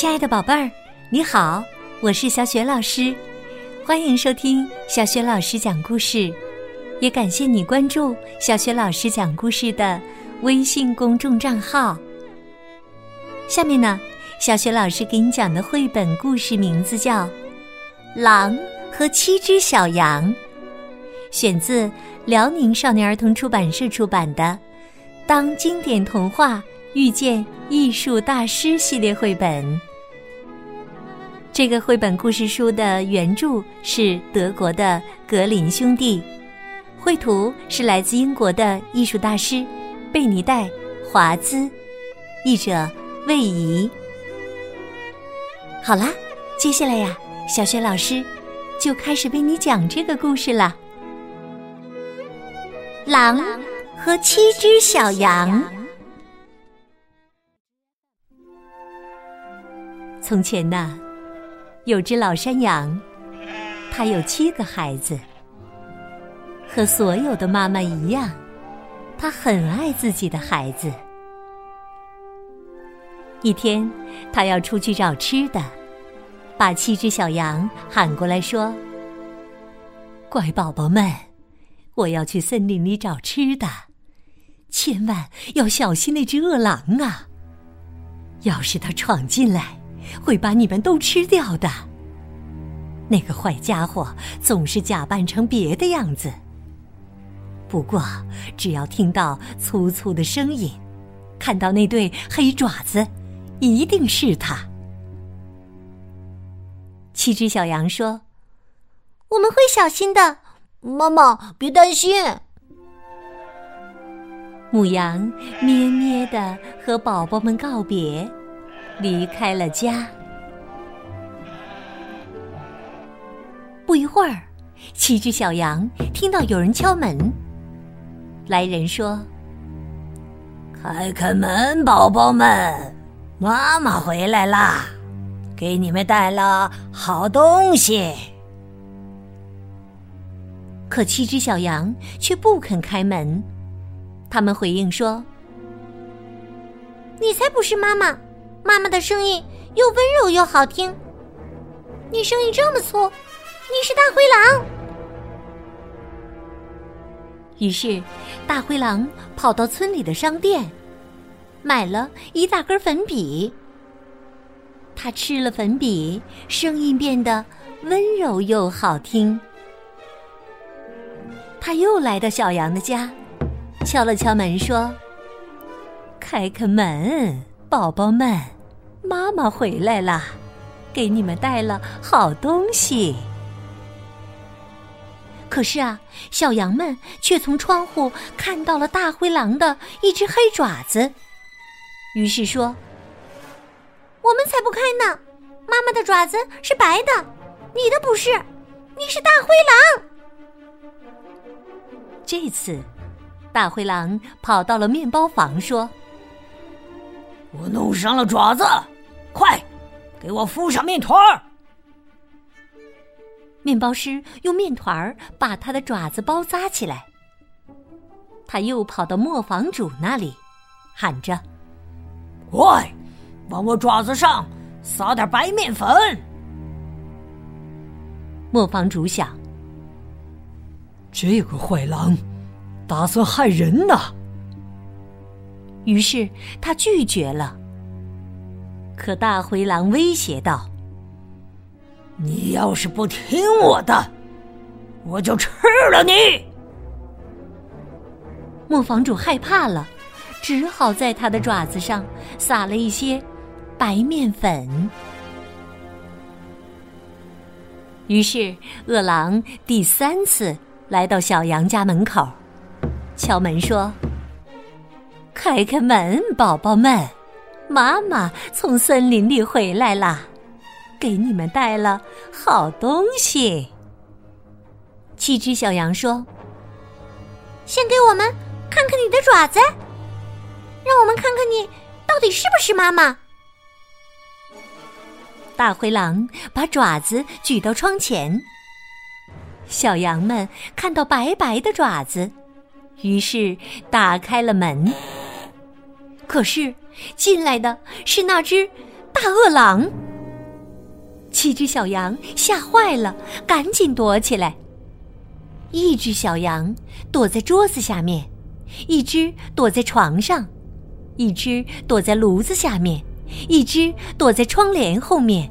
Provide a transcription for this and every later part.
亲爱的宝贝儿，你好，我是小雪老师，欢迎收听小雪老师讲故事，也感谢你关注小雪老师讲故事的微信公众账号。下面呢，小雪老师给你讲的绘本故事名字叫《狼和七只小羊》，选自辽宁少年儿童出版社出版的《当经典童话遇见艺术大师》系列绘本。这个绘本故事书的原著是德国的格林兄弟，绘图是来自英国的艺术大师贝尼戴·华兹，译者魏怡。好啦，接下来呀，小雪老师就开始为你讲这个故事了。狼和七只小羊。从前呐。有只老山羊，它有七个孩子。和所有的妈妈一样，它很爱自己的孩子。一天，它要出去找吃的，把七只小羊喊过来说：“乖宝宝们，我要去森林里找吃的，千万要小心那只饿狼啊！要是它闯进来……”会把你们都吃掉的。那个坏家伙总是假扮成别的样子。不过，只要听到粗粗的声音，看到那对黑爪子，一定是他。七只小羊说：“我们会小心的，妈妈别担心。”母羊咩咩的和宝宝们告别。离开了家。不一会儿，七只小羊听到有人敲门。来人说：“开开门，宝宝们，妈妈回来啦，给你们带了好东西。”可七只小羊却不肯开门。他们回应说：“你才不是妈妈！”妈妈的声音又温柔又好听，你声音这么粗，你是大灰狼。于是，大灰狼跑到村里的商店，买了一大根粉笔。他吃了粉笔，声音变得温柔又好听。他又来到小羊的家，敲了敲门，说：“开开门。”宝宝们，妈妈回来了，给你们带了好东西。可是啊，小羊们却从窗户看到了大灰狼的一只黑爪子，于是说：“我们才不开呢！妈妈的爪子是白的，你的不是，你是大灰狼。”这次，大灰狼跑到了面包房，说。我弄伤了爪子，快，给我敷上面团儿。面包师用面团儿把他的爪子包扎起来。他又跑到磨坊主那里，喊着：“快，往我爪子上撒点白面粉。”磨坊主想：这个坏狼打算害人呢。于是他拒绝了。可大灰狼威胁道：“你要是不听我的，我就吃了你！”磨坊主害怕了，只好在他的爪子上撒了一些白面粉。于是饿狼第三次来到小羊家门口，敲门说。开开门，宝宝们，妈妈从森林里回来了，给你们带了好东西。七只小羊说：“先给我们看看你的爪子，让我们看看你到底是不是妈妈。”大灰狼把爪子举到窗前，小羊们看到白白的爪子，于是打开了门。可是，进来的是那只大恶狼。七只小羊吓坏了，赶紧躲起来。一只小羊躲在桌子下面，一只躲在床上，一只躲在炉子下面，一只躲在窗帘后面，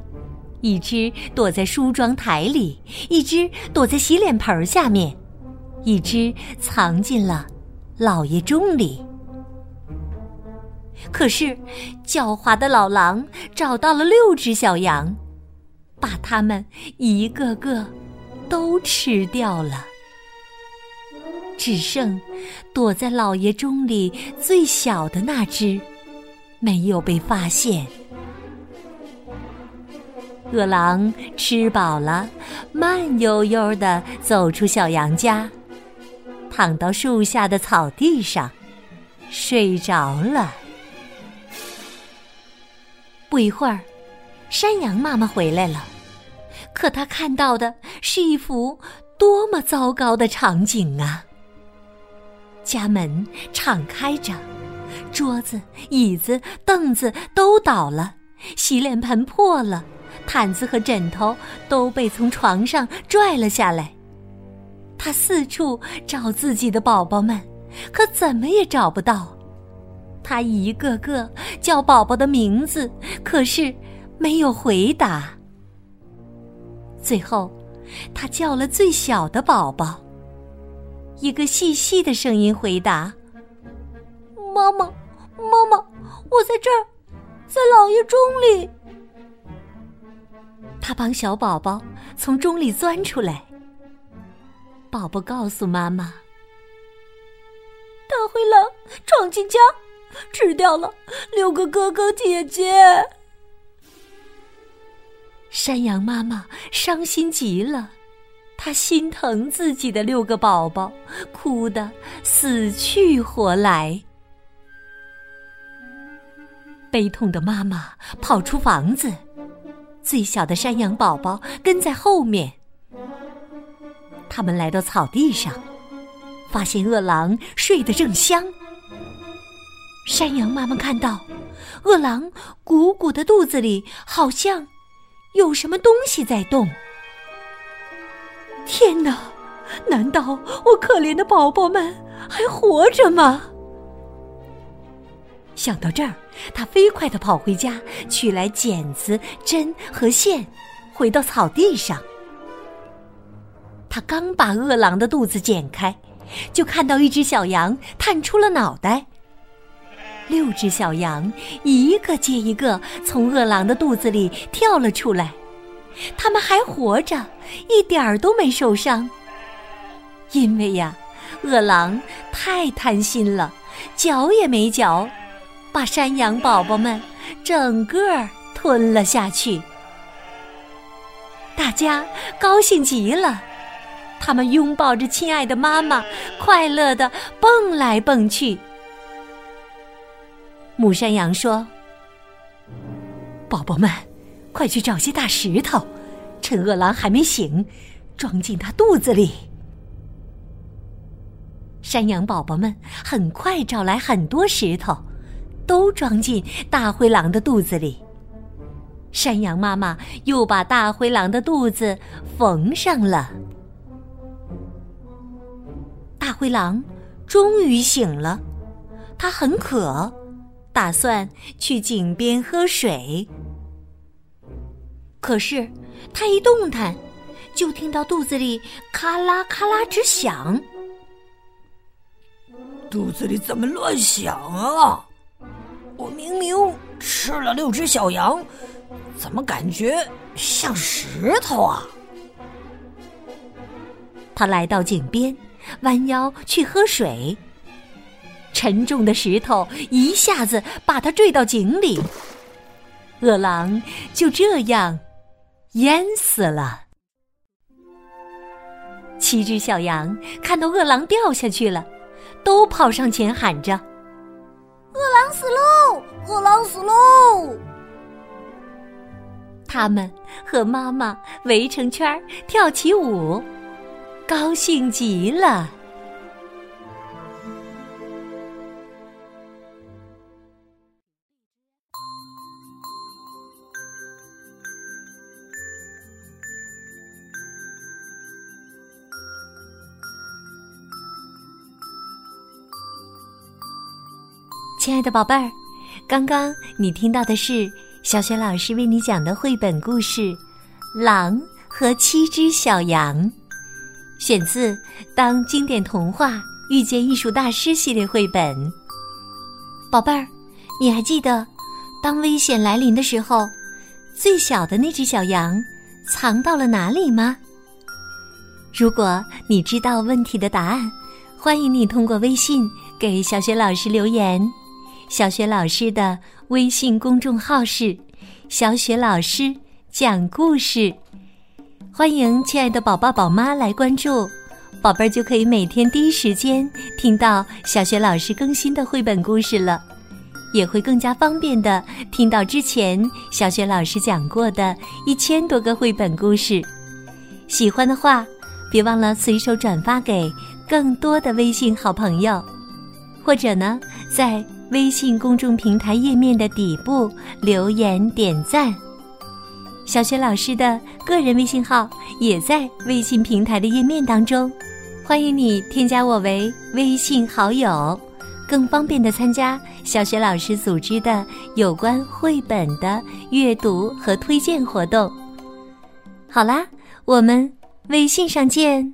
一只躲在梳妆台里，一只躲在洗脸盆下面，一只藏进了老爷钟里。可是，狡猾的老狼找到了六只小羊，把它们一个个都吃掉了。只剩躲在老爷钟里最小的那只，没有被发现。饿狼吃饱了，慢悠悠地走出小羊家，躺到树下的草地上，睡着了。不一会儿，山羊妈妈回来了，可她看到的是一幅多么糟糕的场景啊！家门敞开着，桌子、椅子、凳子都倒了，洗脸盆破了，毯子和枕头都被从床上拽了下来。他四处找自己的宝宝们，可怎么也找不到。他一个个叫宝宝的名字，可是没有回答。最后，他叫了最小的宝宝。一个细细的声音回答：“妈妈，妈妈，我在这儿，在老爷钟里。”他帮小宝宝从钟里钻出来。宝宝告诉妈妈：“大灰狼闯进家，吃掉了六个哥哥姐姐。”山羊妈妈伤心极了。她心疼自己的六个宝宝，哭得死去活来。悲痛的妈妈跑出房子，最小的山羊宝宝跟在后面。他们来到草地上，发现饿狼睡得正香。山羊妈妈看到，饿狼鼓鼓的肚子里好像有什么东西在动。天哪！难道我可怜的宝宝们还活着吗？想到这儿，他飞快的跑回家，取来剪子、针和线，回到草地上。他刚把饿狼的肚子剪开，就看到一只小羊探出了脑袋。六只小羊一个接一个从饿狼的肚子里跳了出来。他们还活着，一点儿都没受伤。因为呀，饿狼太贪心了，嚼也没嚼，把山羊宝宝们整个吞了下去。大家高兴极了，他们拥抱着亲爱的妈妈，快乐的蹦来蹦去。母山羊说：“宝宝们。”快去找些大石头，趁饿狼还没醒，装进他肚子里。山羊宝宝们很快找来很多石头，都装进大灰狼的肚子里。山羊妈妈又把大灰狼的肚子缝上了。大灰狼终于醒了，它很渴，打算去井边喝水。可是，他一动弹，就听到肚子里咔啦咔啦直响。肚子里怎么乱响啊？我明明吃了六只小羊，怎么感觉像石头啊？他来到井边，弯腰去喝水。沉重的石头一下子把他坠到井里，饿狼就这样。淹死了。七只小羊看到饿狼掉下去了，都跑上前喊着：“饿狼死喽！饿狼死喽！”他们和妈妈围成圈跳起舞，高兴极了。爱的宝贝儿，刚刚你听到的是小雪老师为你讲的绘本故事《狼和七只小羊》，选自《当经典童话遇见艺术大师》系列绘本。宝贝儿，你还记得，当危险来临的时候，最小的那只小羊藏到了哪里吗？如果你知道问题的答案，欢迎你通过微信给小雪老师留言。小雪老师的微信公众号是“小雪老师讲故事”，欢迎亲爱的宝宝宝妈来关注，宝贝儿就可以每天第一时间听到小雪老师更新的绘本故事了，也会更加方便的听到之前小雪老师讲过的一千多个绘本故事。喜欢的话。别忘了随手转发给更多的微信好朋友，或者呢，在微信公众平台页面的底部留言点赞。小雪老师的个人微信号也在微信平台的页面当中，欢迎你添加我为微信好友，更方便的参加小雪老师组织的有关绘本的阅读和推荐活动。好啦，我们。微信上见。